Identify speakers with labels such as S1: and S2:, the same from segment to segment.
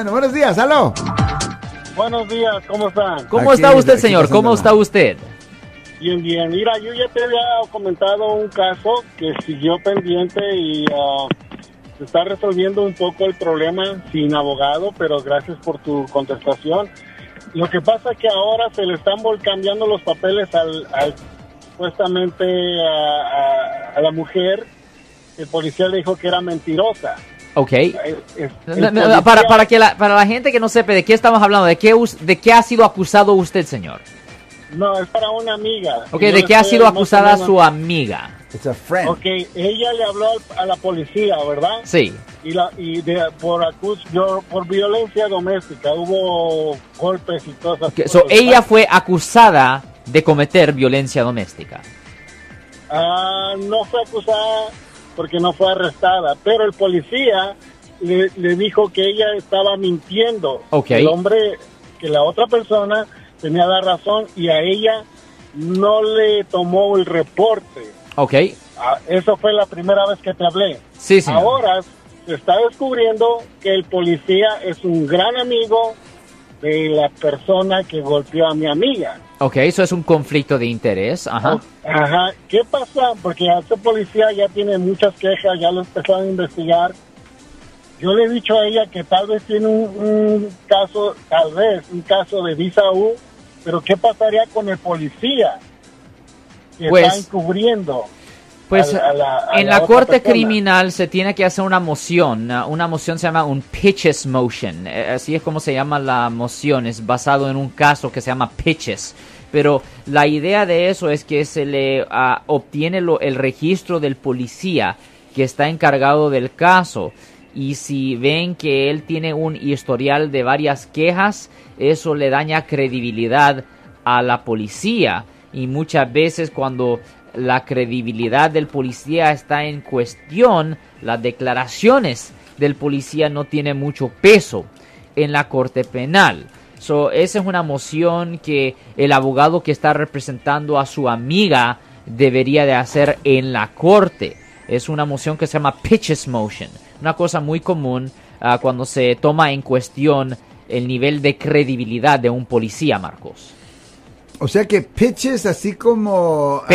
S1: Bueno, buenos días, aló.
S2: Buenos días, ¿cómo están?
S3: ¿Cómo
S1: Aquí,
S3: está usted,
S1: aquí
S3: señor? ¿Cómo está usted?
S2: Bien, bien. Mira, yo ya te había comentado un caso que siguió pendiente y ah, se está resolviendo un poco el problema sin abogado, pero gracias por tu contestación. Lo que pasa es que ahora se le están cambiando los papeles al, al- supuestamente a, a- a la mujer. El policía le dijo que era mentirosa.
S3: Ok. No, no, Para, para, que la, para la gente que no sepa de qué estamos hablando, ¿de qué, de qué ha sido acusado usted, señor?
S2: No, es para una amiga.
S3: Ok, ¿de qué ha sido acusada su amiga?
S1: It's a friend.
S2: Ok, ella le habló al- a la policía, ¿verdad?
S3: Sí.
S2: Y, la, y de, por, acus, yo- por violencia doméstica, hubo golpes y cosas.
S3: Ok, so, ella fue acusada de cometer violencia doméstica.
S2: Ah, no fue acusada porque no fue arrestada, pero el policía le, le dijo que ella estaba mintiendo.
S3: Ok.
S2: El hombre, que la otra persona tenía la razón y a ella no le tomó el reporte.
S3: Ok.
S2: Ah, eso fue la primera vez que te hablé.
S3: Sí, señor.
S2: Ahora se está descubriendo que el policía es un gran amigo de la persona que golpeó a mi amiga.
S3: Ok, eso es un conflicto de interés. Ajá.
S2: Ajá. ¿Qué pasa? Porque este policía ya tiene muchas quejas, ya lo empezaron a investigar. Yo le he dicho a ella que tal vez tiene un, un caso, tal vez un caso de visa U, pero ¿qué pasaría con el policía que
S3: Pues-
S2: está encubriendo?
S3: Pues
S2: a la- a la- a
S3: en
S2: la
S3: corte
S2: persona?
S3: criminal se tiene que hacer una moción. Una- Una moción se llama un pitches motion. eh, Así es como se llama la moción. Es basado en un caso que se llama pitches. Pero la idea de eso es que se le ah, obtiene lo- el registro del policía que está encargado del caso. Y si ven que él tiene un historial de varias quejas, eso le daña credibilidad a la policía. Y muchas veces cuando la credibilidad del policía está en cuestión, las declaraciones del policía no tienen mucho peso en la corte penal. So, esa es una moción que el abogado que está representando a su amiga debería de hacer en la corte. Es una moción que se llama pitches motion, una cosa muy común ah, cuando se toma en cuestión el nivel de credibilidad de un policía, Marcos.
S1: O sea que pitches así como... ah,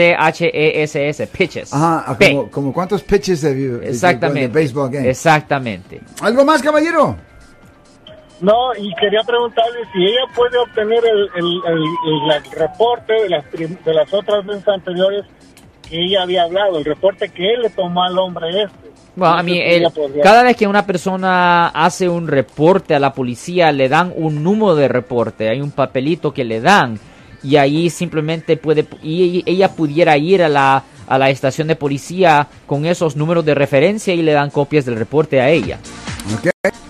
S3: P-I-T-C-H-E-S-S, pitches.
S1: Ajá,
S3: P.
S1: como, como cuántos pitches de, de- de-
S3: Exactamente.
S1: de baseball game.
S3: Exactamente.
S1: ¿Algo más, caballero?
S2: No, y quería preguntarle si ella puede obtener el, el, el- el- reporte de las, de las otras veces anteriores que ella había hablado, el reporte que él le tomó al hombre este.
S3: Bueno,
S2: No
S3: a mí, el- cada vez que una persona hace un reporte a la policía, le dan un número de reporte, hay un papelito que le dan y ahí simplemente puede, y ella pudiera ir a la, a la estación de policía con esos números de referencia y le dan copias del reporte a ella.
S1: Ok.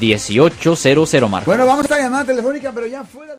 S3: 1-800-530-1800, Marco.
S1: Bueno, vamos a llamada telefónica, pero ya fuera...